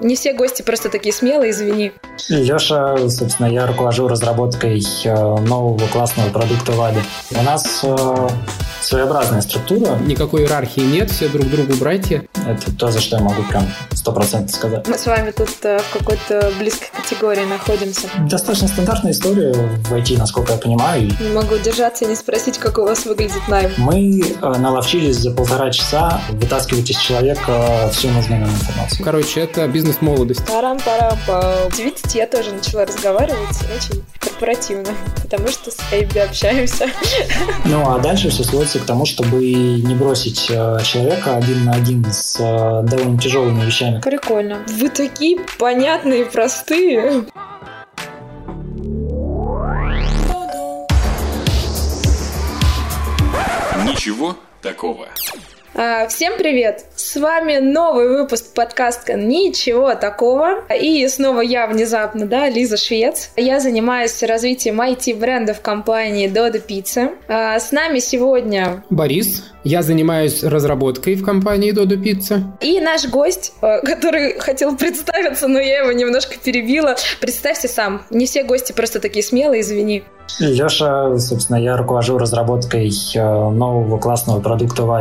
Не все гости просто такие смелые, извини. Леша, собственно, я руковожу разработкой э, нового классного продукта в Аде. У нас э, своеобразная структура. Никакой иерархии нет, все друг другу братья. Это то, за что я могу прям сто процентов сказать. Мы с вами тут э, в какой-то близкой категории находимся. Достаточно стандартная история в IT, насколько я понимаю. Не могу удержаться и не спросить, как у вас выглядит найм. Мы э, наловчились за полтора часа вытаскивать из человека всю нужную нам информацию. Короче, это бизнес-молодость. Парам-парам-пам. Видите, я тоже начала разговаривать очень корпоративно, потому что с Эйби общаемся. Ну, а дальше все сводится к тому, чтобы не бросить э, человека один на один с э, довольно тяжелыми вещами. Прикольно. Вы такие понятные и простые. Ничего такого. А, Всем привет! С вами новый выпуск подкаста «Ничего такого». И снова я внезапно, да, Лиза Швец. Я занимаюсь развитием IT-брендов компании Dodo Pizza. А, С нами сегодня Борис, я занимаюсь разработкой в компании Dodo Pizza. и наш гость, э, который хотел представиться, но я его немножко перебила. Представься сам. Не все гости просто такие смелые, извини. Леша, собственно, я руковожу разработкой э, нового классного продукта в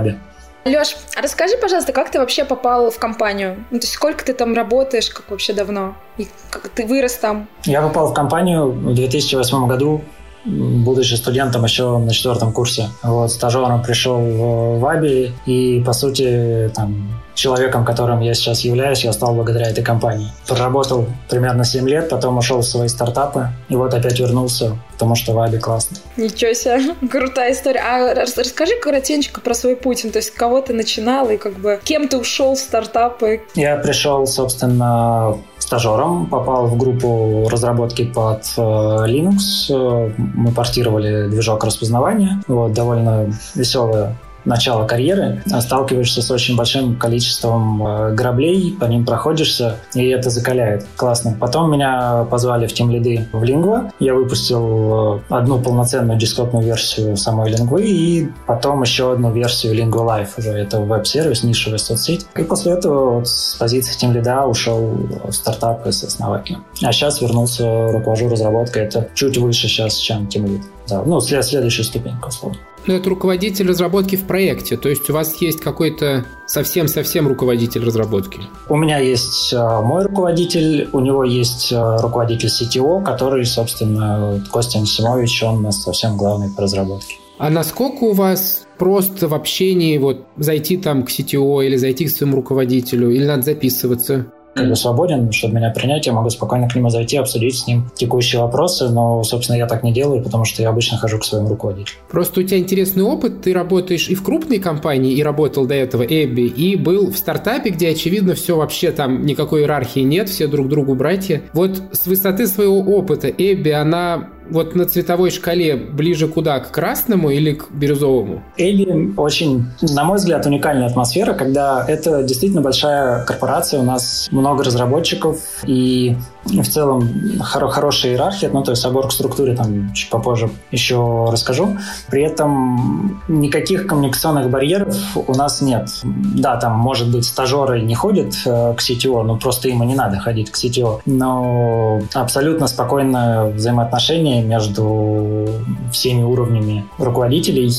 Аде. Леш, расскажи, пожалуйста, как ты вообще попал в компанию? Ну, то есть сколько ты там работаешь, как вообще давно? И как ты вырос там? Я попал в компанию в 2008 году, будучи студентом еще на четвертом курсе. Вот, стажером пришел в в Аби, и, по сути, там, человеком, которым я сейчас являюсь, я стал благодаря этой компании. Проработал примерно 7 лет, потом ушел в свои стартапы, и вот опять вернулся, потому что в Аби классно. Ничего себе, крутая история. А рас- расскажи коротенько про свой путь. Ну, то есть, кого ты начинал и как бы кем ты ушел в стартапы? Я пришел, собственно, стажером, попал в группу разработки под э, Linux. Э, Мы портировали движок распознавания. Вот, довольно веселое начало карьеры, а сталкиваешься с очень большим количеством э, граблей, по ним проходишься, и это закаляет. Классно. Потом меня позвали в тем лиды в Lingua. Я выпустил э, одну полноценную десктопную версию самой Lingua и потом еще одну версию Lingua Live. Уже это веб-сервис, нишевая соцсеть. И после этого вот с позиции тем лида ушел в стартапы с Основаки. А сейчас вернулся, руковожу разработкой. Это чуть выше сейчас, чем тем лид. Да, ну, след- следующая ступенька, условно. Ну, это руководитель разработки в проекте, то есть у вас есть какой-то совсем-совсем руководитель разработки. У меня есть э, мой руководитель, у него есть э, руководитель CTO, который, собственно, Костя Анисимович, он у нас совсем главный по разработке. А насколько у вас просто в общении вот зайти там к CTO или зайти к своему руководителю, или надо записываться? Как бы свободен, чтобы меня принять, я могу спокойно к нему зайти, обсудить с ним текущие вопросы, но, собственно, я так не делаю, потому что я обычно хожу к своему руководителю. Просто у тебя интересный опыт, ты работаешь и в крупной компании, и работал до этого Эбби, и был в стартапе, где, очевидно, все вообще там никакой иерархии нет, все друг другу братья. Вот с высоты своего опыта Эбби, она вот на цветовой шкале ближе куда? К красному или к бирюзовому? Эйби очень, на мой взгляд, уникальная атмосфера, когда это действительно большая корпорация, у нас много разработчиков и в целом хоро- хорошая иерархия, ну, то есть собор к структуре там чуть попозже еще расскажу. При этом никаких коммуникационных барьеров у нас нет. Да, там, может быть, стажеры не ходят э, к CTO, ну, просто им и не надо ходить к CTO, но абсолютно спокойное взаимоотношение между всеми уровнями руководителей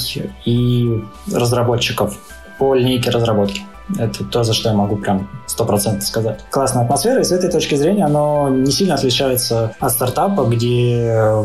и разработчиков по линейке разработки. Это то, за что я могу прям стопроцентно сказать. Классная атмосфера, и с этой точки зрения оно не сильно отличается от стартапа, где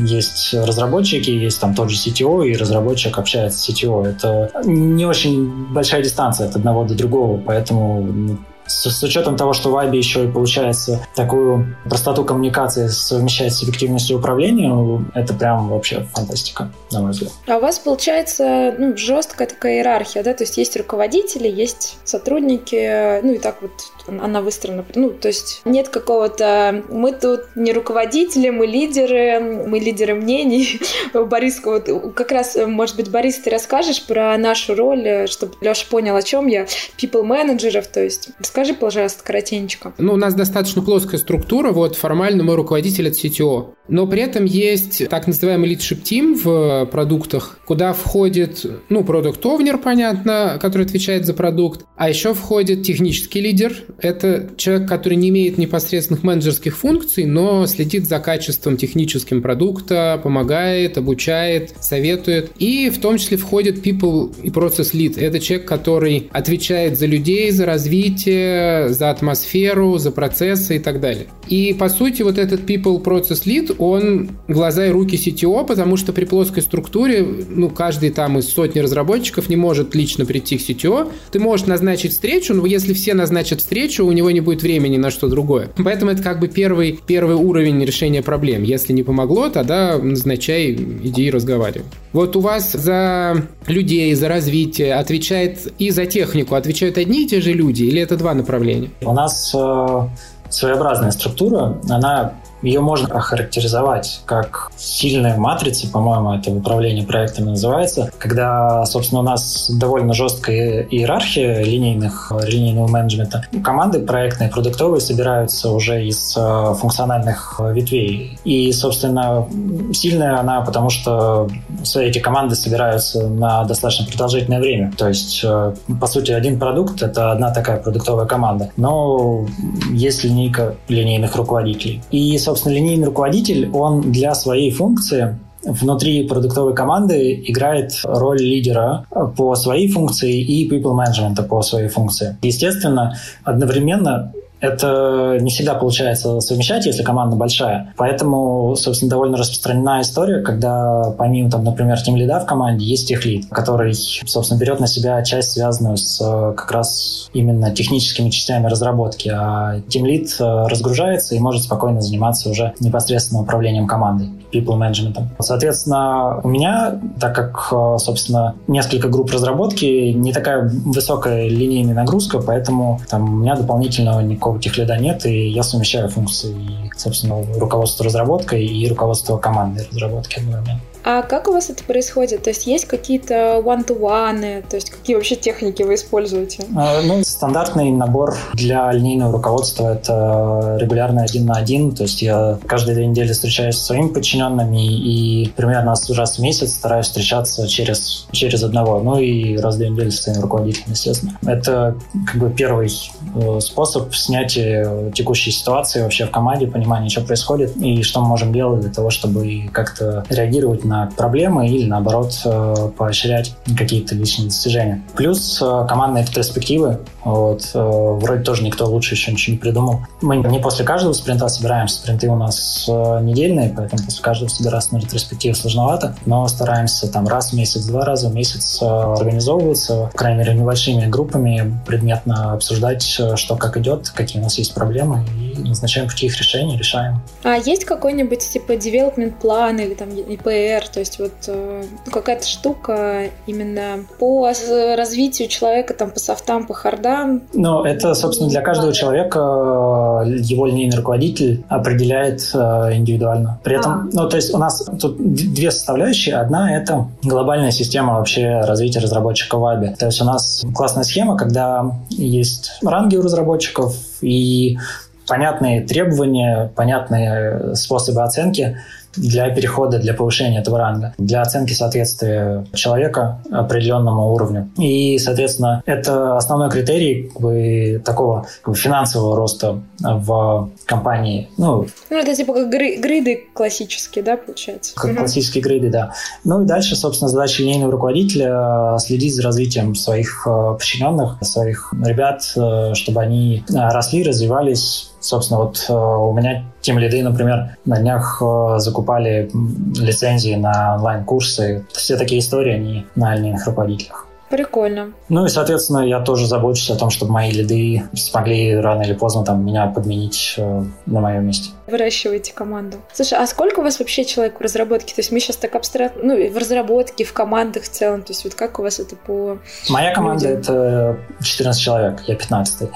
есть разработчики, есть там тот же CTO, и разработчик общается с CTO. Это не очень большая дистанция от одного до другого, поэтому ну, с, с учетом того, что в Вайбе еще и получается такую простоту коммуникации совмещать с эффективностью управления, это прям вообще фантастика, на мой взгляд. А у вас получается ну, жесткая такая иерархия, да? То есть есть руководители, есть сотрудники, ну и так вот она выстроена. Ну, то есть нет какого-то... Мы тут не руководители, мы лидеры, мы лидеры мнений. Борис, вот как раз, может быть, Борис, ты расскажешь про нашу роль, чтобы Леша понял, о чем я. People менеджеров, то есть Расскажи, пожалуйста, коротенько. Ну, у нас достаточно плоская структура, вот формально мы руководитель от CTO. Но при этом есть так называемый leadership team в продуктах, куда входит, ну, продукт овнер понятно, который отвечает за продукт, а еще входит технический лидер. Это человек, который не имеет непосредственных менеджерских функций, но следит за качеством техническим продукта, помогает, обучает, советует. И в том числе входит people и process lead. Это человек, который отвечает за людей, за развитие, за атмосферу, за процессы и так далее. И по сути вот этот people process lead он глаза и руки CTO, потому что при плоской структуре, ну, каждый там из сотни разработчиков не может лично прийти к CTO. Ты можешь назначить встречу, но если все назначат встречу, у него не будет времени на что другое. Поэтому это как бы первый, первый уровень решения проблем. Если не помогло, тогда назначай, иди и разговаривай. Вот у вас за людей, за развитие отвечает и за технику отвечают одни и те же люди, или это два направления? У нас э, своеобразная структура, она ее можно охарактеризовать как сильная матрица, по-моему, это в управлении проектами называется, когда, собственно, у нас довольно жесткая иерархия линейных, линейного менеджмента. Команды проектные, продуктовые собираются уже из э, функциональных ветвей. И, собственно, сильная она, потому что эти команды собираются на достаточно продолжительное время. То есть, э, по сути, один продукт — это одна такая продуктовая команда. Но есть линейка линейных руководителей. И, собственно, собственно, линейный руководитель, он для своей функции внутри продуктовой команды играет роль лидера по своей функции и people management по своей функции. Естественно, одновременно это не всегда получается совмещать, если команда большая. Поэтому, собственно, довольно распространена история, когда помимо, там, например, тем лида в команде есть техлид, который, собственно, берет на себя часть, связанную с как раз именно техническими частями разработки, а тем лид э, разгружается и может спокойно заниматься уже непосредственно управлением командой, people management. Соответственно, у меня, так как, э, собственно, несколько групп разработки, не такая высокая линейная нагрузка, поэтому там у меня дополнительного никакого техлида нет, и я совмещаю функции, собственно, руководства разработкой и руководства команды разработки одновременно. А как у вас это происходит? То есть есть какие-то one-to-one, то есть какие вообще техники вы используете? А, ну, стандартный набор для линейного руководства — это регулярно один на один, то есть я каждые две недели встречаюсь со своими подчиненными и примерно раз в месяц стараюсь встречаться через, через одного, ну и раз в две недели со своим руководителем, естественно. Это как бы первый э, способ снятия текущей ситуации вообще в команде, понимания, что происходит и что мы можем делать для того, чтобы как-то реагировать на на проблемы или, наоборот, э, поощрять какие-то личные достижения. Плюс э, командные ретроспективы. Вот, э, вроде тоже никто лучше еще ничего не придумал. Мы не после каждого спринта собираемся. Спринты у нас недельные, поэтому после каждого собираться на ретроспективу сложновато. Но стараемся там раз в месяц, два раза в месяц организовываться, по крайней мере, небольшими группами, предметно обсуждать, что как идет, какие у нас есть проблемы, и назначаем пути их решения, решаем. А есть какой-нибудь типа development план или там ИПР, то есть вот э, ну, какая-то штука именно по развитию человека, там, по софтам, по хардам. Ну, это, собственно, для каждого человека э, его линейный руководитель определяет э, индивидуально. При этом, а. ну, то есть у нас тут две составляющие. Одна — это глобальная система вообще развития разработчика в вебе. То есть у нас классная схема, когда есть ранги у разработчиков и понятные требования, понятные способы оценки — для перехода, для повышения этого ранга, для оценки соответствия человека определенному уровню. И, соответственно, это основной критерий как бы, такого как бы, финансового роста в компании. Ну, ну это типа как гри- гриды классические, да, получается? Как угу. классические гриды, да. Ну и дальше, собственно, задача линейного руководителя следить за развитием своих э, подчиненных, своих ребят, э, чтобы они э, росли, развивались, Собственно, вот у меня тем лиды, например, на днях закупали лицензии на онлайн-курсы. Все такие истории, они на линейных руководителях. Прикольно. Ну и, соответственно, я тоже забочусь о том, чтобы мои лиды смогли рано или поздно там меня подменить э, на моем месте. Выращиваете команду. Слушай, а сколько у вас вообще человек в разработке? То есть мы сейчас так абстрактно, ну, в разработке, в командах в целом, то есть вот как у вас это по... Моя команда — это 14 человек, я 15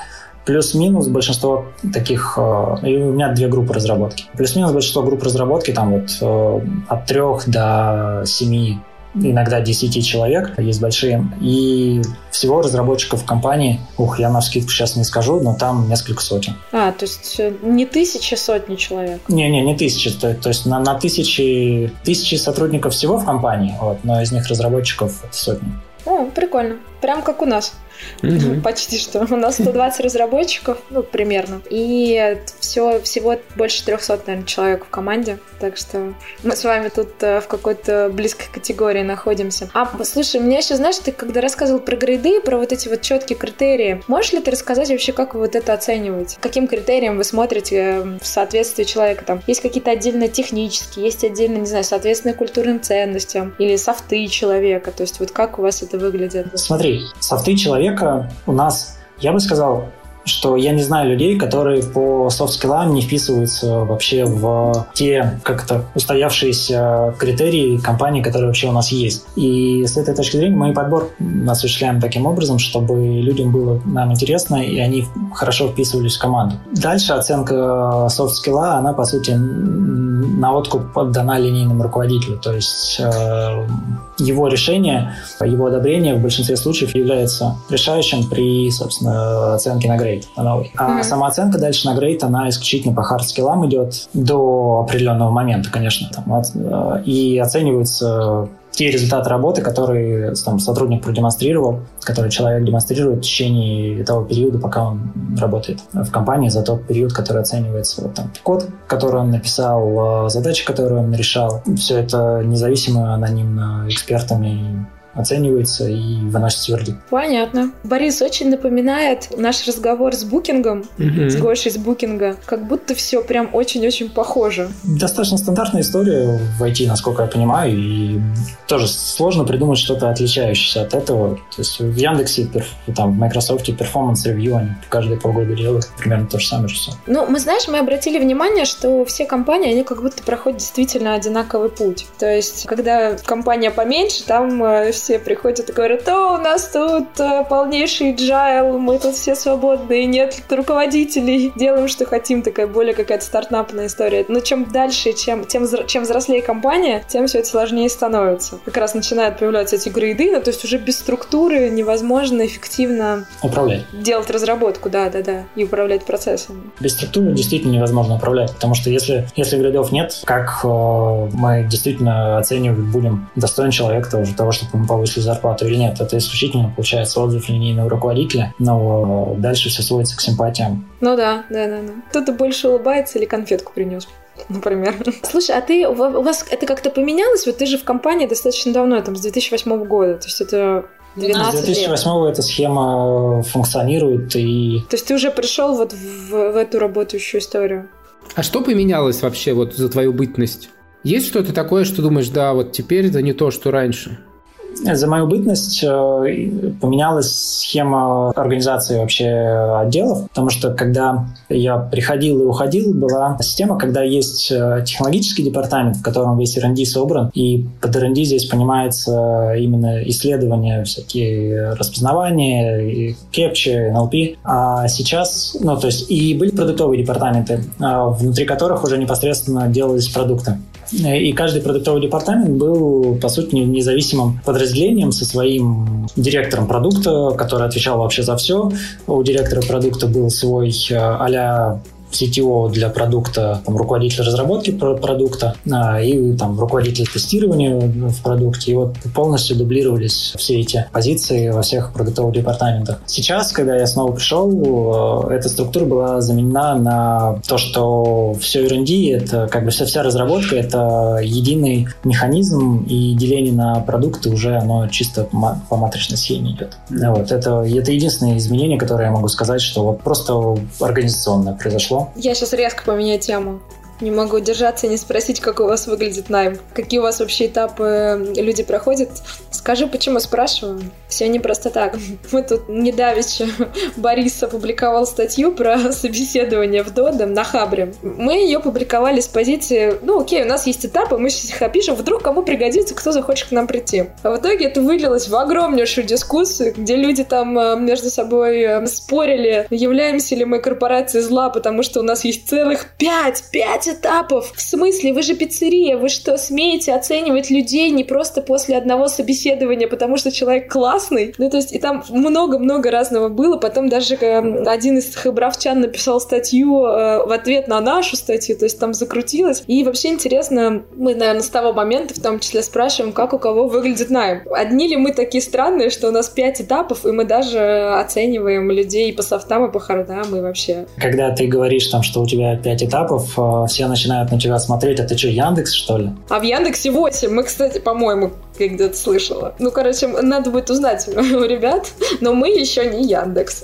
Плюс-минус большинство таких... Э, и у меня две группы разработки. Плюс-минус большинство групп разработки там вот э, от трех до семи иногда 10 человек, есть большие. И всего разработчиков компании, ух, я на скидку сейчас не скажу, но там несколько сотен. А, то есть э, не тысячи, сотни человек? Не-не, не тысячи. То, то есть на, на тысячи, тысячи сотрудников всего в компании, вот, но из них разработчиков сотни. О, прикольно. Прям как у нас. Угу. Почти что. У нас 120 разработчиков, ну, примерно. И все, всего больше 300, наверное, человек в команде. Так что мы с вами тут э, в какой-то близкой категории находимся. А, слушай, мне еще, знаешь, ты когда рассказывал про грейды, про вот эти вот четкие критерии, можешь ли ты рассказать вообще, как вы вот это оцениваете? Каким критериям вы смотрите э, в соответствии человека? Там есть какие-то отдельно технические, есть отдельно, не знаю, соответственно культурным ценностям или софты человека. То есть вот как у вас это выглядит? Смотри, софты человека человека у нас, я бы сказал, что я не знаю людей, которые по софт-скиллам не вписываются вообще в те как-то устоявшиеся критерии компании, которые вообще у нас есть. И с этой точки зрения мы подбор осуществляем таким образом, чтобы людям было нам интересно, и они хорошо вписывались в команду. Дальше оценка софт-скилла, она, по сути, на откуп дана линейному руководителю. То есть э, его решение, его одобрение в большинстве случаев является решающим при, собственно, оценке на грейд. А mm-hmm. самооценка дальше на грейд, она исключительно по хард-скиллам идет до определенного момента, конечно. Там, от, э, и оценивается те результаты работы, которые там, сотрудник продемонстрировал, которые человек демонстрирует в течение того периода, пока он работает в компании, за тот период, который оценивается. Вот, там, код, который он написал, э, задачи, которые он решал. Все это независимо, анонимно экспертами оценивается и выносится вердикт. Понятно. Борис очень напоминает наш разговор с Booking ом, угу. с Гошей с Booking а. Как будто все прям очень-очень похоже. Достаточно стандартная история в IT, насколько я понимаю, и тоже сложно придумать что-то отличающееся от этого. То есть в Яндексе, там, в Microsoft performance review они каждые полгода делают примерно то же самое же все. Ну, мы, знаешь, мы обратили внимание, что все компании, они как будто проходят действительно одинаковый путь. То есть, когда компания поменьше, там э, все приходят и говорят, о, у нас тут э, полнейший джайл, мы тут все свободные, нет руководителей, делаем, что хотим, такая более какая-то стартапная история. Но чем дальше, чем, тем, чем взрослее компания, тем все это сложнее становится. Как раз начинают появляться эти грейды, ну, то есть уже без структуры невозможно эффективно управлять. Делать разработку, да, да, да, и управлять процессами. Без структуры действительно невозможно управлять, потому что если, если грейдов нет, как э, мы действительно оценивать будем достоин человек того, того чтобы повысили зарплату или нет. Это исключительно, получается, отзыв линейного руководителя, но дальше все сводится к симпатиям. Ну да, да, да. да. Кто-то больше улыбается или конфетку принес например. Слушай, а ты, у вас это как-то поменялось? Вот ты же в компании достаточно давно, там, с 2008 года, то есть это 12 С 2008 лет. эта схема функционирует и... То есть ты уже пришел вот в, в эту работающую историю? А что поменялось вообще вот за твою бытность? Есть что-то такое, что думаешь, да, вот теперь это не то, что раньше? За мою бытность э, поменялась схема организации вообще отделов, потому что когда я приходил и уходил, была система, когда есть э, технологический департамент, в котором весь R&D собран, и под R&D здесь понимается именно исследования, всякие распознавания, кепчи, NLP. А сейчас, ну, то есть, и были продуктовые департаменты, а внутри которых уже непосредственно делались продукты. И каждый продуктовый департамент был, по сути, независимым подразделением со своим директором продукта, который отвечал вообще за все. У директора продукта был свой а CTO для продукта, там, руководитель разработки продукта а, и там, руководитель тестирования в продукте. И вот полностью дублировались все эти позиции во всех продуктовых департаментах. Сейчас, когда я снова пришел, э, эта структура была заменена на то, что все R&D, это как бы вся, вся разработка, это единый механизм, и деление на продукты уже оно чисто по матричной схеме идет. Вот, это, это единственное изменение, которое я могу сказать, что вот просто организационное произошло я сейчас резко поменяю тему. Не могу удержаться и не спросить, как у вас выглядит найм. Какие у вас вообще этапы люди проходят. Скажу, почему спрашиваю. Все не просто так. Мы тут недавеча Борис опубликовал статью про собеседование в Доде на Хабре. Мы ее публиковали с позиции, ну окей, у нас есть этапы, мы сейчас их опишем, вдруг кому пригодится, кто захочет к нам прийти. А в итоге это вылилось в огромнейшую дискуссию, где люди там э, между собой э, спорили, являемся ли мы корпорацией зла, потому что у нас есть целых пять, пять Пять этапов? В смысле? Вы же пиццерия, вы что, смеете оценивать людей не просто после одного собеседования, потому что человек классный? Ну, то есть, и там много-много разного было. Потом даже э, один из хабровчан написал статью э, в ответ на нашу статью, то есть там закрутилось. И вообще интересно, мы, наверное, с того момента в том числе спрашиваем, как у кого выглядит найм. Одни ли мы такие странные, что у нас пять этапов, и мы даже оцениваем людей по софтам и по хардам, и вообще. Когда ты говоришь там, что у тебя пять этапов, э, все начинают на тебя смотреть, а ты что, Яндекс, что ли? А в Яндексе 8. Мы, кстати, по-моему, я где-то слышала. Ну, короче, надо будет узнать у ребят, но мы еще не Яндекс.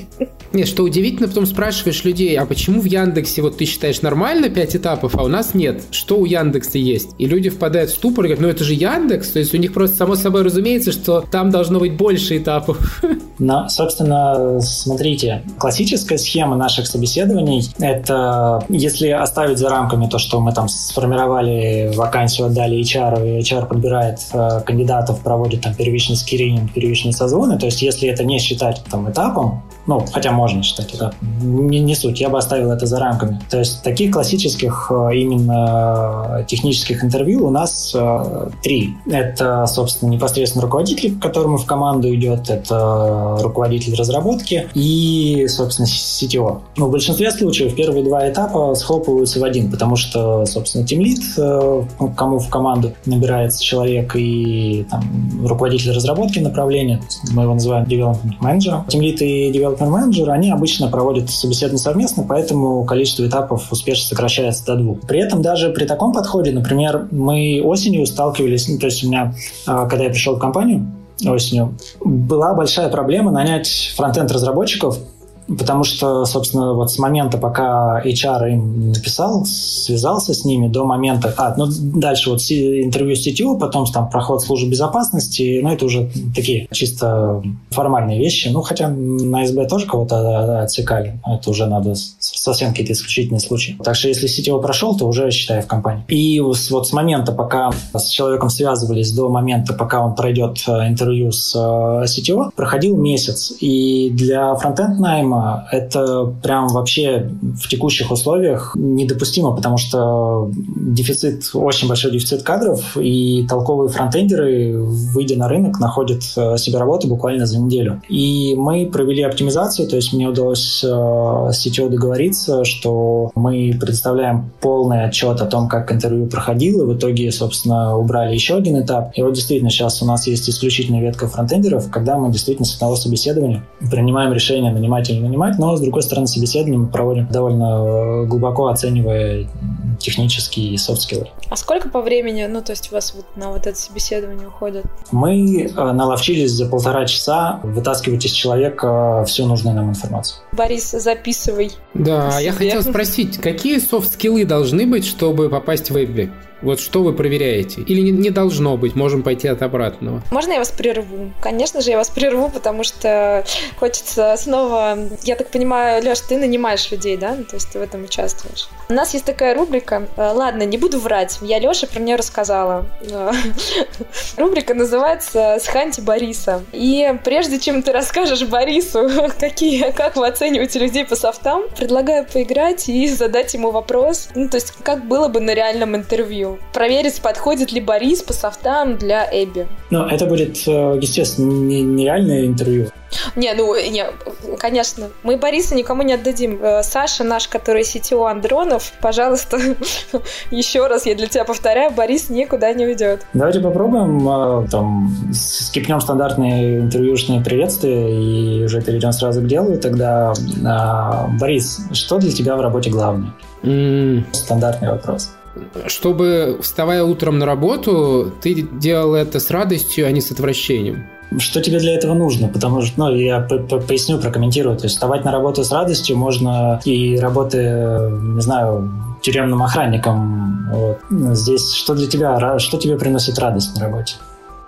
Нет, что удивительно, потом спрашиваешь людей, а почему в Яндексе вот ты считаешь нормально 5 этапов, а у нас нет? Что у Яндекса есть? И люди впадают в ступор и говорят, ну это же Яндекс, то есть у них просто само собой разумеется, что там должно быть больше этапов. Но, собственно, смотрите, классическая схема наших собеседований – это если оставить за рамками то, что мы там сформировали вакансию, отдали HR, и HR подбирает э, кандидатов, проводит там первичный скрининг, первичные созвоны, то есть если это не считать там этапом, ну, хотя можно считать это, не, не суть, я бы оставил это за рамками. То есть таких классических э, именно технических интервью у нас э, три. Это, собственно, непосредственно руководитель, к которому в команду идет, это руководитель разработки и, собственно, CTO. Ну, в большинстве случаев первые два этапа схлопываются в один, потому что, собственно, тимлит, э, кому в команду набирается человек и там, руководитель разработки направления, мы его называем development manager. Тимлит и development manager, они обычно проводят собеседование совместно, поэтому количество этапов успешно сокращается до двух. При этом даже при таком подходе, например, мы осенью сталкивались, ну, то есть у меня, а, когда я пришел в компанию, осенью, была большая проблема нанять фронтенд разработчиков, Потому что, собственно, вот с момента, пока HR им написал, связался с ними, до момента... А, ну, дальше вот интервью с CTO, потом там проход службы безопасности, ну, это уже такие чисто формальные вещи. Ну, хотя на СБ тоже кого-то отсекали. Это уже надо совсем какие-то исключительные случаи. Так что если CTO прошел, то уже, считаю, в компании. И вот с момента, пока с человеком связывались, до момента, пока он пройдет э, интервью с CTO, э, проходил месяц. И для фронтенд найма проблема. Это прям вообще в текущих условиях недопустимо, потому что дефицит, очень большой дефицит кадров, и толковые фронтендеры, выйдя на рынок, находят э, себе работу буквально за неделю. И мы провели оптимизацию, то есть мне удалось э, с сетью договориться, что мы предоставляем полный отчет о том, как интервью проходило, в итоге, собственно, убрали еще один этап. И вот действительно сейчас у нас есть исключительная ветка фронтендеров, когда мы действительно с одного собеседования принимаем решение, нанимать или нанимать, но, с другой стороны, собеседование мы проводим довольно э, глубоко оценивая технические и soft skill ы. А сколько по времени, ну, то есть у вас вот на вот это собеседование уходит? Мы э, наловчились за полтора часа вытаскивать из человека всю нужную нам информацию. Борис, записывай. Да, я хотел спросить, какие soft skill ы должны быть, чтобы попасть в Эбби? Вот что вы проверяете? Или не, не должно быть? Можем пойти от обратного. Можно я вас прерву? Конечно же, я вас прерву, потому что хочется снова... Я так понимаю, Леш, ты нанимаешь людей, да? То есть ты в этом участвуешь. У нас есть такая рубрика. Э, ладно, не буду врать. Я Леша про нее рассказала. Рубрика называется «Сханьте Бориса». И прежде чем ты расскажешь Борису, какие, как вы оцениваете людей по софтам, предлагаю поиграть и задать ему вопрос. Ну, то есть, как было бы на реальном интервью. Проверить, подходит ли Борис по софтам для Эбби. Ну, это будет, э, естественно, не, нереальное интервью. Не, ну, не, конечно. Мы Бориса никому не отдадим. Э, Саша наш, который CTO Андронов, пожалуйста, еще раз я для тебя повторяю, Борис никуда не уйдет. Давайте попробуем. Э, там, скипнем стандартные интервьюшные приветствия и уже перейдем сразу к делу. Тогда, Борис, что для тебя в работе главное? Mm. Стандартный вопрос чтобы, вставая утром на работу, ты делал это с радостью, а не с отвращением. Что тебе для этого нужно? Потому что, ну, я поясню, прокомментирую. То есть вставать на работу с радостью можно и работы, не знаю, тюремным охранником. Вот. Здесь что для тебя, что тебе приносит радость на работе?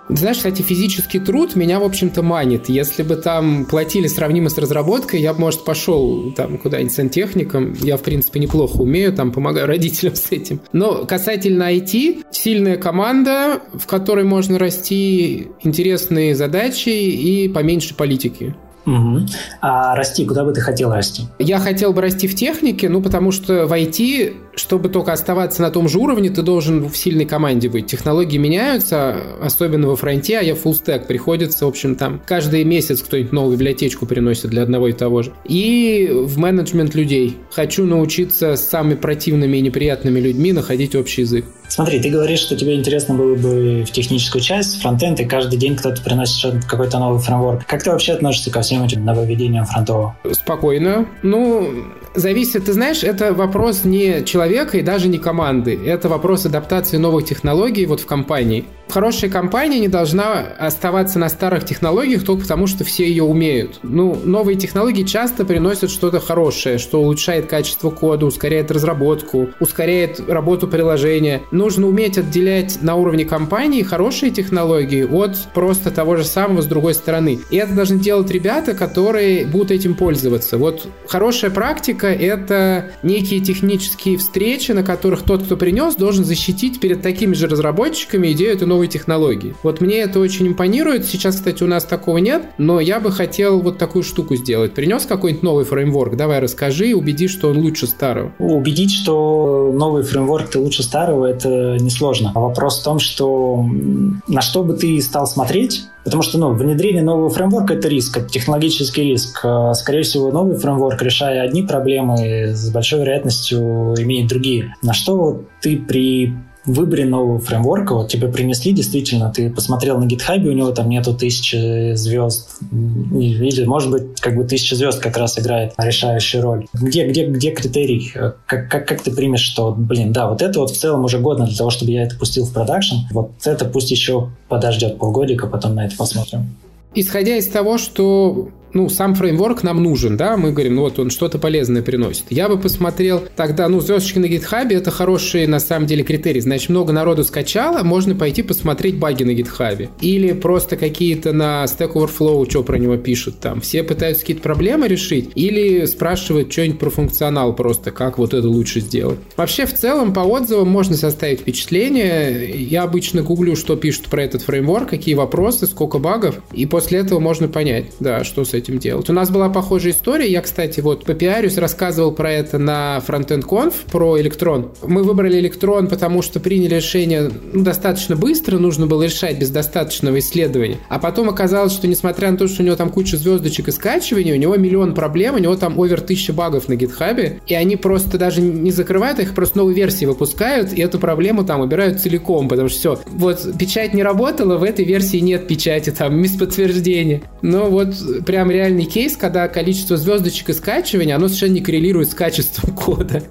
Знаешь, кстати, физический труд меня, в общем-то, манит. Если бы там платили сравнимо с разработкой, я бы, может, пошел там куда-нибудь сантехником. Я, в принципе, неплохо умею, там, помогаю родителям с этим. Но касательно IT, сильная команда, в которой можно расти интересные задачи и поменьше политики. Угу. А расти, куда бы ты хотел расти? Я хотел бы расти в технике, ну, потому что в IT чтобы только оставаться на том же уровне, ты должен в сильной команде быть. Технологии меняются, особенно во фронте, а я stack. Приходится, в общем, там каждый месяц кто-нибудь новую библиотечку приносит для одного и того же. И в менеджмент людей. Хочу научиться с самыми противными и неприятными людьми находить общий язык. Смотри, ты говоришь, что тебе интересно было бы в техническую часть, фронтенд, и каждый день кто-то приносит какой-то новый фреймворк. Как ты вообще относишься ко всем этим нововведениям фронтового? Спокойно. Ну, зависит, ты знаешь, это вопрос не человека и даже не команды. Это вопрос адаптации новых технологий вот в компании. Хорошая компания не должна оставаться на старых технологиях только потому, что все ее умеют. Ну, новые технологии часто приносят что-то хорошее, что улучшает качество кода, ускоряет разработку, ускоряет работу приложения. Нужно уметь отделять на уровне компании хорошие технологии от просто того же самого с другой стороны. И это должны делать ребята, которые будут этим пользоваться. Вот хорошая практика — это некие технические встречи, на которых тот, кто принес, должен защитить перед такими же разработчиками идею этой новой технологии. Вот мне это очень импонирует. Сейчас, кстати, у нас такого нет, но я бы хотел вот такую штуку сделать. Принес какой-нибудь новый фреймворк, давай расскажи и убеди, что он лучше старого. Убедить, что новый фреймворк ты лучше старого, это несложно. А вопрос в том, что на что бы ты стал смотреть, Потому что ну, внедрение нового фреймворка – это риск, это технологический риск. А, скорее всего, новый фреймворк, решая одни проблемы, с большой вероятностью имеет другие. На что ты при выборе нового фреймворка, вот тебе принесли, действительно, ты посмотрел на GitHub, у него там нету тысячи звезд, или, может быть, как бы тысяча звезд как раз играет решающую роль. Где, где, где критерий? Как, как, как ты примешь, что, блин, да, вот это вот в целом уже годно для того, чтобы я это пустил в продакшн, вот это пусть еще подождет полгодика, потом на это посмотрим. Исходя из того, что ну, сам фреймворк нам нужен, да, мы говорим, ну, вот он что-то полезное приносит. Я бы посмотрел тогда, ну, звездочки на GitHub это хорошие, на самом деле, критерии. Значит, много народу скачало, можно пойти посмотреть баги на GitHub. Или просто какие-то на Stack Overflow, что про него пишут там. Все пытаются какие-то проблемы решить, или спрашивают что-нибудь про функционал просто, как вот это лучше сделать. Вообще, в целом, по отзывам можно составить впечатление. Я обычно гуглю, что пишут про этот фреймворк, какие вопросы, сколько багов, и после этого можно понять, да, что с этим делать. У нас была похожая история. Я, кстати, вот по пиарюсь рассказывал про это на Frontend Conf, про электрон. Мы выбрали электрон, потому что приняли решение ну, достаточно быстро, нужно было решать без достаточного исследования. А потом оказалось, что несмотря на то, что у него там куча звездочек и скачиваний, у него миллион проблем, у него там овер тысяча багов на гитхабе, и они просто даже не закрывают их, просто новые версии выпускают, и эту проблему там убирают целиком, потому что все, вот печать не работала, в этой версии нет печати, там, без подтверждения. Но вот прям прям реальный кейс, когда количество звездочек и скачивания, оно совершенно не коррелирует с качеством кода.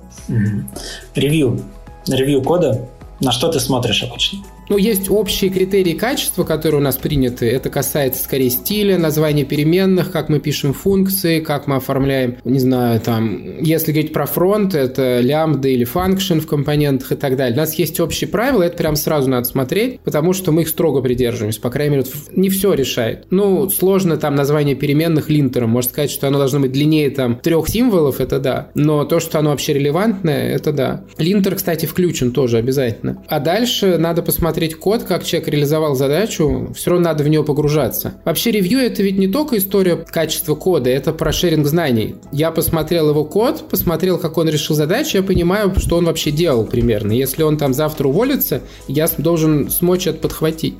Ревью. Ревью кода. На что ты смотришь обычно? Ну, есть общие критерии качества, которые у нас приняты. Это касается скорее стиля, названия переменных, как мы пишем функции, как мы оформляем, не знаю, там, если говорить про фронт, это лямбда или function в компонентах и так далее. У нас есть общие правила, это прям сразу надо смотреть, потому что мы их строго придерживаемся. По крайней мере, не все решает. Ну, сложно там название переменных линтером. Можно сказать, что оно должно быть длиннее там трех символов, это да. Но то, что оно вообще релевантное, это да. Линтер, кстати, включен тоже обязательно. А дальше надо посмотреть посмотреть код, как человек реализовал задачу, все равно надо в него погружаться. Вообще ревью это ведь не только история качества кода, это про шеринг знаний. Я посмотрел его код, посмотрел, как он решил задачу, я понимаю, что он вообще делал примерно. Если он там завтра уволится, я должен смочь это подхватить.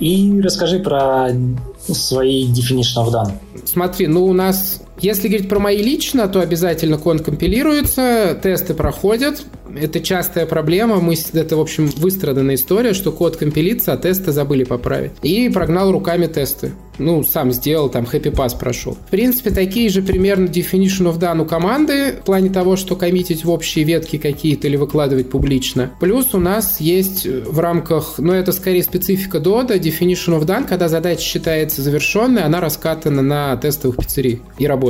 И расскажи про свои definition of done. Смотри, ну у нас если говорить про мои лично, то обязательно код компилируется, тесты проходят. Это частая проблема. Мы, это, в общем, выстраданная история, что код компилится, а тесты забыли поправить. И прогнал руками тесты ну, сам сделал, там, happy pass прошел. В принципе, такие же примерно definition of done у команды, в плане того, что коммитить в общие ветки какие-то или выкладывать публично. Плюс у нас есть в рамках, ну, это скорее специфика дода, definition of done, когда задача считается завершенной, она раскатана на тестовых пиццериях и работает.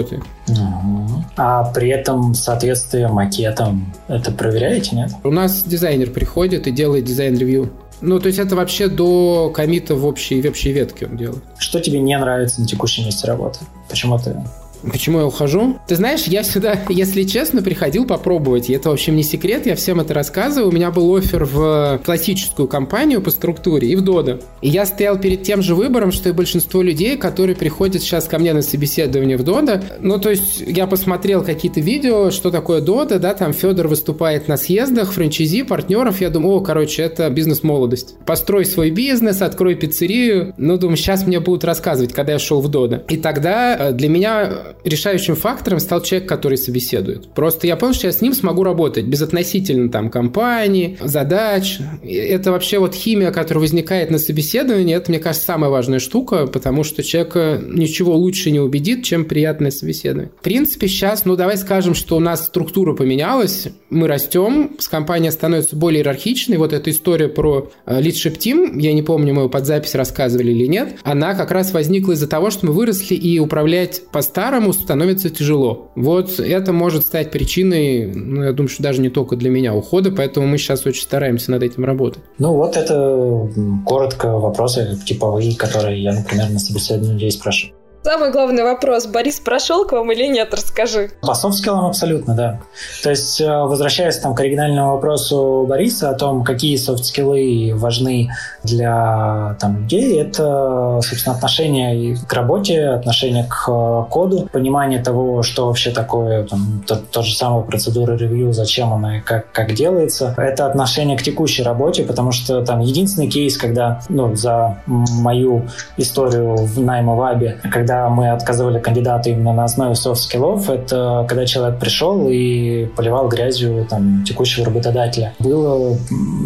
А при этом соответствие макетам это проверяете, нет? У нас дизайнер приходит и делает design review. Ну, то есть это вообще до commit а в общей, в общей ветке он делает. Что тебе не нравится на текущем месте работы? Почему ты Почему я ухожу? Ты знаешь, я сюда, если честно, приходил попробовать. И это, в общем, не секрет, я всем это рассказываю. У меня был offer в классическую компанию по структуре и в Додо. И я стоял перед тем же выбором, что и большинство людей, которые приходят сейчас ко мне на собеседование в Додо. Ну, то есть, я посмотрел какие-то видео, что такое Додо, да, там Федор выступает на съездах, франчайзи, партнеров. Я думаю, о, короче, это бизнес-молодость. Построй свой бизнес, открой пиццерию. Ну, думаю, сейчас мне будут рассказывать, когда я шел в Дода. И тогда э, для меня решающим фактором стал человек, который собеседует. Просто я понял, что я с ним смогу работать безотносительно там компании, задач. Это вообще вот химия, которая возникает на собеседовании, это, мне кажется, самая важная штука, потому что человека ничего лучше не убедит, чем приятное собеседование. В принципе, сейчас, ну, давай скажем, что у нас структура поменялась, мы растем, с компания становится более иерархичной. Вот эта история про э, Leadership Team, я не помню, мы ее под запись рассказывали или нет, она как раз возникла из-за того, что мы выросли и управлять по-старому становится тяжело. Вот это может стать причиной, ну, я думаю, что даже не только для меня ухода, поэтому мы сейчас очень стараемся над этим работать. Ну вот это коротко вопросы типовые, которые я, например, на собеседовании людей спрашиваю. Самый главный вопрос. Борис прошел к вам или нет? Расскажи. По софт-скиллам абсолютно, да. То есть, э, возвращаясь там, к оригинальному вопросу Бориса о том, какие софт-скиллы важны для там, людей, это, собственно, отношение к работе, отношение к э, коду, понимание того, что вообще такое, там, то, то же самое процедура ревью, зачем она и как, как делается. Это отношение к текущей работе, потому что там единственный кейс, когда, ну, за мою историю в найма в Абе, когда мы отказывали кандидату именно на основе soft skill ов, это когда человек пришел и поливал грязью там, текущего работодателя. Было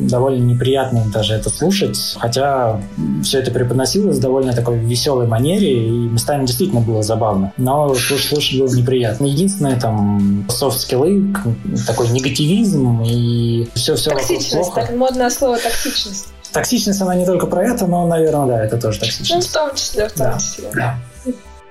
довольно неприятно даже это слушать, хотя все это преподносилось в довольно такой веселой манере, и местами действительно было забавно. Но слушать, слушать было неприятно. Единственное, там, soft skill ы, такой негативизм и все-все Токсичность, так модное слово токсичность. Токсичность, она не только про это, но, наверное, да, это тоже токсичность. Ну, в том числе, в том да, числе. Да.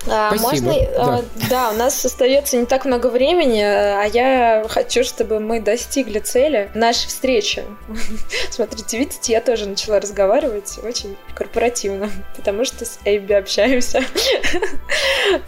А, Спасибо. Можно, да. А, да, у нас остается не так много времени, а я хочу, чтобы мы достигли цели нашей встречи. Смотрите, видите, я тоже начала разговаривать очень корпоративно, потому что с Эйби общаемся.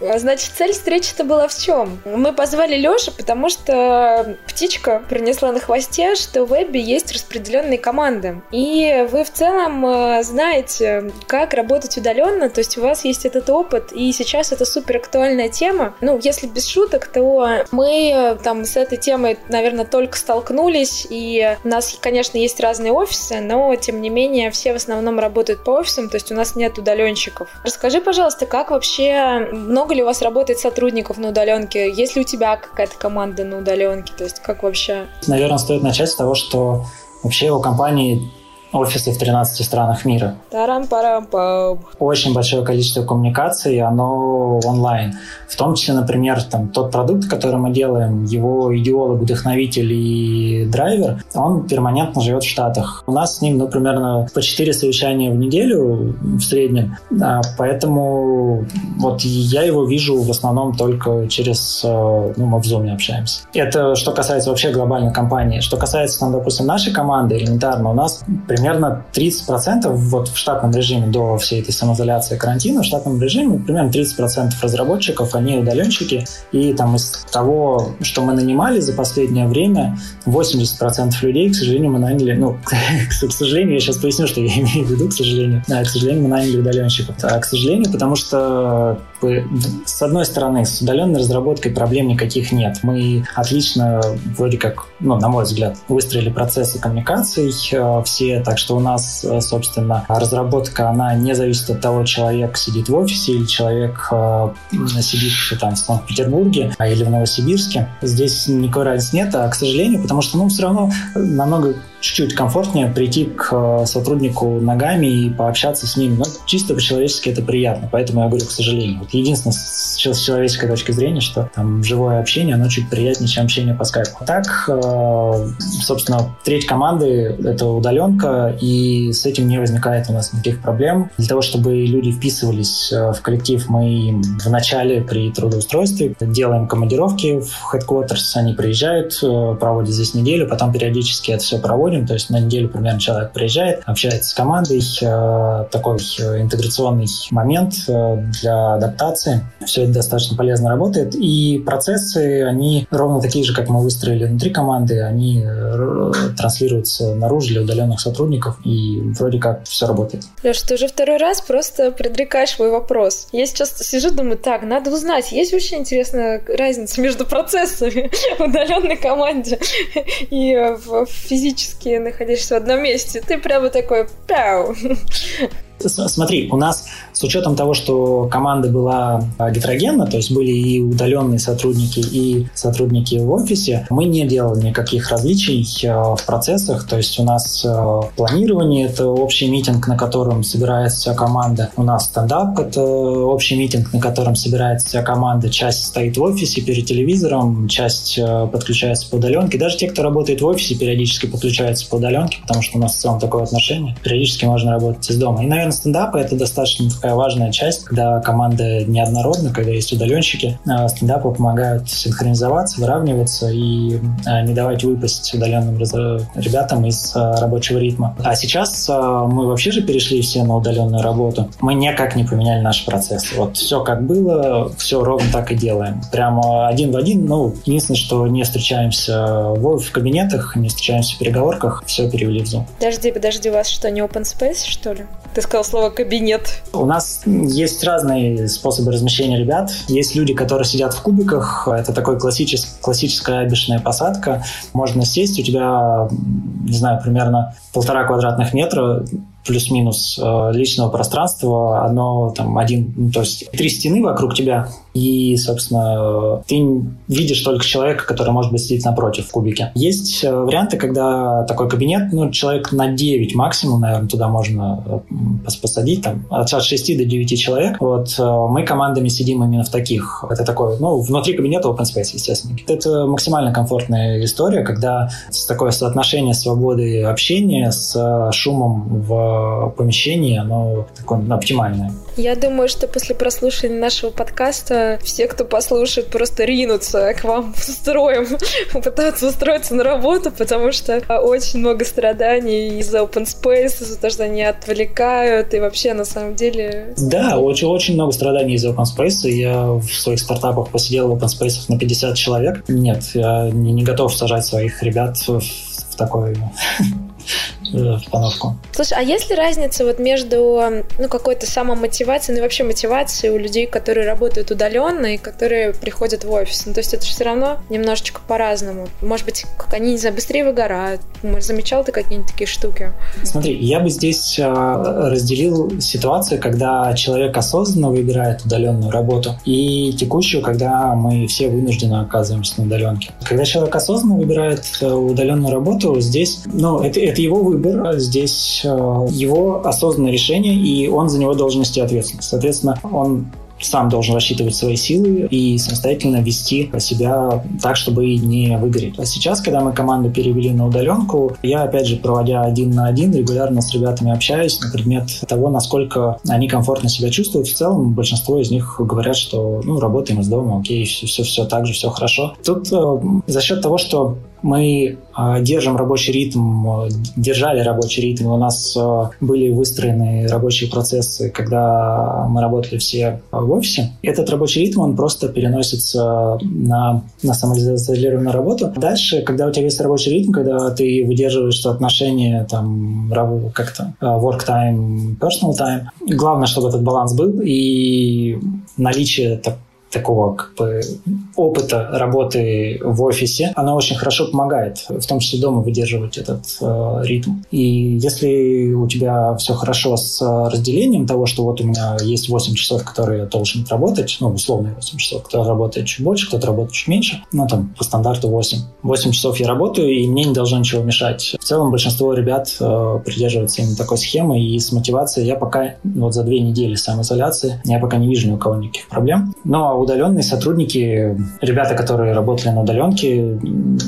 Значит, цель встречи-то была в чем? Мы позвали Лёшу, потому что птичка принесла на хвосте, что в Эбби есть распределенные команды. И вы в целом знаете, как работать удаленно, то есть у вас есть этот опыт, и сейчас сейчас это супер актуальная тема. Ну, если без шуток, то мы э, там с этой темой, наверное, только столкнулись, и у нас, конечно, есть разные офисы, но, тем не менее, все в основном работают по офисам, то есть у нас нет удаленщиков. Расскажи, пожалуйста, как вообще, много ли у вас работает сотрудников на удаленке? Есть ли у тебя какая-то команда на удаленке? То есть как вообще? Наверное, стоит начать с того, что вообще у компании офисы в 13 странах мира. Тарам-парам-пам. Очень большое количество коммуникаций, оно онлайн. В том числе, например, там, тот продукт, который мы делаем, его идеолог, вдохновитель и драйвер, он перманентно живет в Штатах. У нас с ним, ну, примерно по 4 совещания в неделю в среднем, да, поэтому вот я его вижу в основном только через, э, ну, мы в Zoom общаемся. Это что касается вообще глобальной компании. Что касается, там, допустим, нашей команды, элементарно, у нас примерно примерно 30% вот в штатном режиме до всей этой самоизоляции карантина, в штатном режиме примерно 30% разработчиков, они удаленщики, и там из того, что мы нанимали за последнее время, 80% людей, к сожалению, мы наняли, ну, к сожалению, я сейчас поясню, что я имею в виду, к сожалению, к сожалению, мы наняли удаленщиков. А, к сожалению, потому что с одной стороны, с удаленной разработкой проблем никаких нет. Мы отлично, вроде как, ну, на мой взгляд, выстроили процессы коммуникаций э, все, так что у нас, э, собственно, разработка, она не зависит от того, человек сидит в офисе или человек э, сидит там, в Санкт-Петербурге а, или в Новосибирске. Здесь никакой разницы нет, а, к сожалению, потому что, ну, все равно намного чуть-чуть комфортнее прийти к э, сотруднику ногами и пообщаться с ним. Но чисто по-человечески это приятно. Поэтому я говорю, к сожалению. Вот единственное, с человеческой точки зрения, что там живое общение, оно чуть приятнее, чем общение по скайпу. Так, э, собственно, треть команды — это удаленка, и с этим не возникает у нас никаких проблем. Для того, чтобы люди вписывались э, в коллектив, мы им в начале при трудоустройстве делаем командировки в headquarters, они приезжают, проводят здесь неделю, потом периодически это все проводим, онбординг, то есть на неделю примерно человек приезжает, общается с командой, э, такой интеграционный момент для адаптации. Все это достаточно полезно работает, и процессы, они ровно такие же, как мы выстроили внутри команды, они транслируются наружу для удаленных сотрудников, и вроде как все работает. Леш, ты уже второй раз просто предрекаешь мой вопрос. Я сейчас сижу, думаю, так, надо узнать, есть вообще интересная разница между процессами в удаленной команде и в физически находящейся в одном месте. Ты прямо такой пяу. Смотри, у нас с учетом того, что команда была а, гетерогенна, то есть были и удаленные сотрудники, и сотрудники в офисе, мы не делали никаких различий а, в процессах. То есть у нас а, планирование — это общий митинг, на котором собирается вся команда. У нас стендап — это общий митинг, на котором собирается вся команда. Часть стоит в офисе перед телевизором, часть подключается по удаленке. Даже те, кто работает в офисе, периодически подключаются по удаленке, потому что у нас в целом такое отношение. Периодически можно работать из дома. И, наверное, стендапа — это достаточно такая важная часть, когда команда неоднородна, когда есть удаленщики. А стендапы помогают синхронизоваться, выравниваться и а, не давать выпасть удаленным ребятам из а, рабочего ритма. А сейчас мы вообще же перешли все на удаленную работу. Мы никак не поменяли наши процессы. Вот все как было, все ровно так и делаем. Прямо один в один. Ну, единственное, что не встречаемся в, в кабинетах, не встречаемся в переговорках, все перевели в Zoom. Подожди, подожди, у вас что, не open space, что ли? Ты сказал слово «кабинет». У нас есть разные способы размещения ребят. Есть люди, которые сидят в кубиках. Это такой классический, классическая абишная посадка. Можно сесть, у тебя, не знаю, примерно полтора квадратных метра, плюс-минус э, личного пространства, оно там один, ну, то есть три стены вокруг тебя, и, собственно, ты видишь только человека, который может быть сидеть напротив в кубике. Есть э, варианты, когда такой кабинет, ну, человек на 9 максимум, наверное, туда можно э, посадить, там, от 6 до 9 человек. Вот мы командами сидим именно в таких. Это такой, ну, внутри кабинета open space, естественно. Это максимально комфортная история, когда такое соотношение свободы общения с шумом в помещении, оно такое оптимальное. Я думаю, что после прослушивания нашего подкаста все, кто послушает, просто ринутся к вам строем, пытаться устроиться на работу, потому что очень много страданий из-за open space, из-за того, что они отвлекают, и вообще на самом деле... Да, очень, очень много страданий из-за open space. Я в своих стартапах посидел в open space на 50 человек. Нет, я не, не готов сажать своих ребят в, в такой обстановку. Слушай, а есть ли разница вот между ну, какой-то самомотивацией, ну и вообще мотивацией у людей, которые работают удаленно и которые приходят в офис? Ну, то есть это же все равно немножечко по-разному. Может быть, как они, не знаю, быстрее выгорают. Может, замечал ты какие-нибудь такие штуки? Смотри, я бы здесь а, разделил ситуацию, когда человек осознанно выбирает удаленную работу, и текущую, когда мы все вынуждены оказываемся на удаленке. Когда человек осознанно выбирает э, удаленную работу, здесь, ну, это, это его выбор, выбор, здесь э, его осознанное решение, и он за него должен нести ответственность. Соответственно, он сам должен рассчитывать свои силы и самостоятельно вести себя так, чтобы не выгореть. А сейчас, когда мы команду перевели на удаленку, я, опять же, проводя один на один, регулярно с ребятами общаюсь на предмет того, насколько они комфортно себя чувствуют. В целом, большинство из них говорят, что ну, работаем из дома, окей, все, все, все так же, все хорошо. Тут э, за счет того, что мы э, держим рабочий ритм, держали рабочий ритм, у нас э, были выстроены рабочие процессы, когда мы работали все в офисе. Этот рабочий ритм, он просто переносится на, на самоизолированную работу. Дальше, когда у тебя есть рабочий ритм, когда ты выдерживаешь отношения там как-то work time, personal time, главное, чтобы этот баланс был и наличие так, такого как бы, опыта работы в офисе, она очень хорошо помогает, в том числе дома, выдерживать этот э, ритм. И если у тебя все хорошо с разделением того, что вот у меня есть 8 часов, которые я должен работать, ну, условно 8 часов, кто-то работает чуть больше, кто-то работает чуть меньше, ну, там, по стандарту 8. 8 часов я работаю, и мне не должно ничего мешать. В целом большинство ребят э, придерживаются именно такой схемы, и с мотивацией я пока, вот за две недели самоизоляции, я пока не вижу ни у кого никаких проблем. Ну, а удаленные сотрудники, ребята, которые работали на удаленке,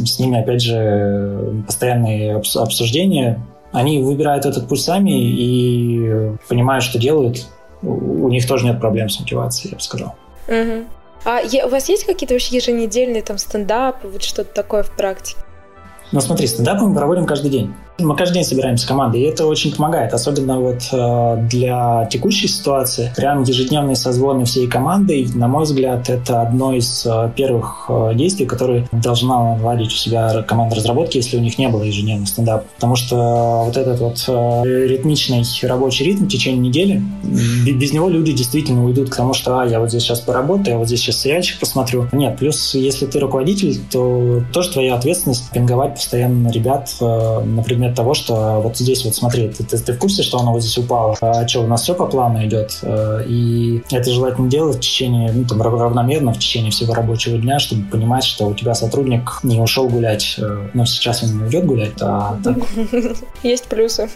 с ними, опять же, постоянные обсуждения. Они выбирают этот путь сами и понимают, что делают. У них тоже нет проблем с мотивацией, я бы сказал. Угу. А у вас есть какие-то вообще еженедельные там стендапы, вот что-то такое в практике? Но смотри, стендапы мы проводим каждый день. Мы каждый день собираемся командой, и это очень помогает, особенно вот э, для текущей ситуации. Прям ежедневные созвоны всей командой, на мой взгляд, это одно из э, первых э, действий, которые должна наладить у себя команда разработки, если у них не было ежедневного стендапа. Потому что вот этот вот ритмичный рабочий ритм в течение недели, без него люди действительно уйдут к тому, что а, я вот здесь сейчас поработаю, я вот здесь сейчас сериальчик посмотрю. Нет, плюс если ты руководитель, то тоже твоя ответственность пинговать постоянно ребят на предмет того, что вот здесь вот смотри, ты, ты, ты в курсе, что оно вот здесь упало? А что, у нас все по плану идет? Э, и это желательно делать в течение, ну, там, равномерно в течение всего рабочего дня, чтобы понимать, что у тебя сотрудник не ушел гулять. Э, ну, сейчас он не идет гулять, а так. Есть плюсы.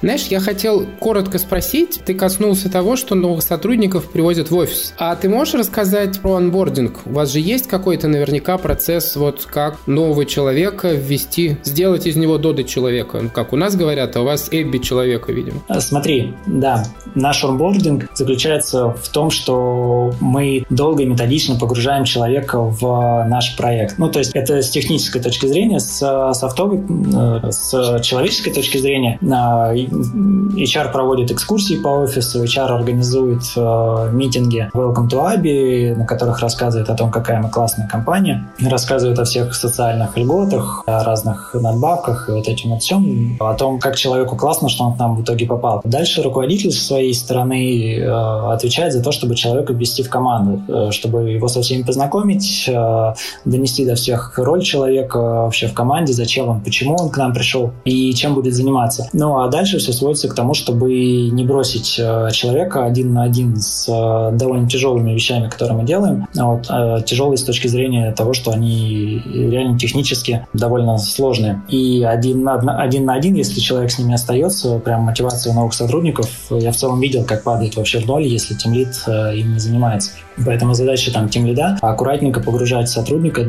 Знаешь, я хотел коротко спросить. Ты коснулся того, что новых сотрудников привозят в офис. А ты можешь рассказать про анбординг? У вас же есть какой-то наверняка процесс, вот как нового человека ввести, сделать из него до рода человека. Ну, как у нас говорят, а у вас Эбби человека, видимо. А, смотри, да, наш онбординг заключается в том, что мы долго и методично погружаем человека в наш проект. Ну, то есть это с технической точки зрения, с софтовой, э, с человеческой точки зрения. HR проводит экскурсии по офису, HR организует э, митинги Welcome to Abi, на которых рассказывает о том, какая мы классная компания, рассказывает о всех социальных льготах, о разных надбавках и вот этим вот всем, о том, как человеку классно, что он к нам в итоге попал. Дальше руководитель со своей стороны э, отвечает за то, чтобы человека ввести в команду, э, чтобы его со всеми познакомить, э, донести до всех роль человека вообще в команде, зачем он, почему он к нам пришел и чем будет заниматься. Ну а дальше все сводится к тому, чтобы не бросить э, человека один на один с э, довольно тяжелыми вещами, которые мы делаем. А вот, э, тяжелые с точки зрения того, что они реально технически довольно сложные. И один на, один на один, если человек с ними остается, прям мотивация новых сотрудников, я в целом видел, как падает вообще в ноль, если тимлид э, им не занимается. Поэтому задача там тем лида аккуратненько погружать сотрудника,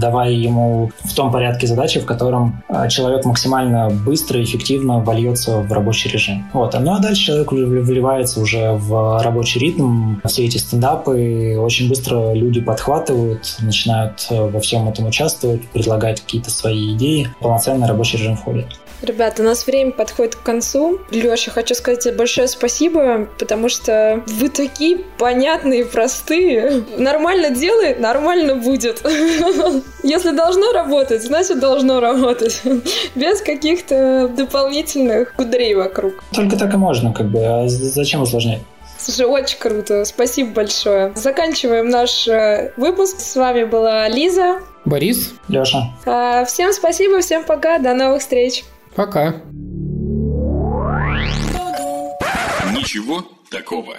давая ему в том порядке задачи, в котором э, человек максимально быстро и эффективно вольется в рабочий режим. Вот. Ну а дальше человек вливается уже в рабочий ритм. Все эти стендапы очень быстро люди подхватывают, начинают э, во всем этом участвовать, предлагать какие-то свои идеи. Полноценный рабочий режим входит. Ребята, у нас время подходит к концу. Леша, хочу сказать тебе большое спасибо, потому что вы такие понятные, простые. Нормально делай, нормально будет. Если должно работать, значит должно работать. Без каких-то дополнительных кудрей вокруг. Только так и можно, как бы. А зачем усложнять? Слушай, очень круто. Спасибо большое. Заканчиваем наш э, выпуск. С вами была Лиза. Борис. Леша. А, всем спасибо, всем пока, до новых встреч. Пока. Ничего такого.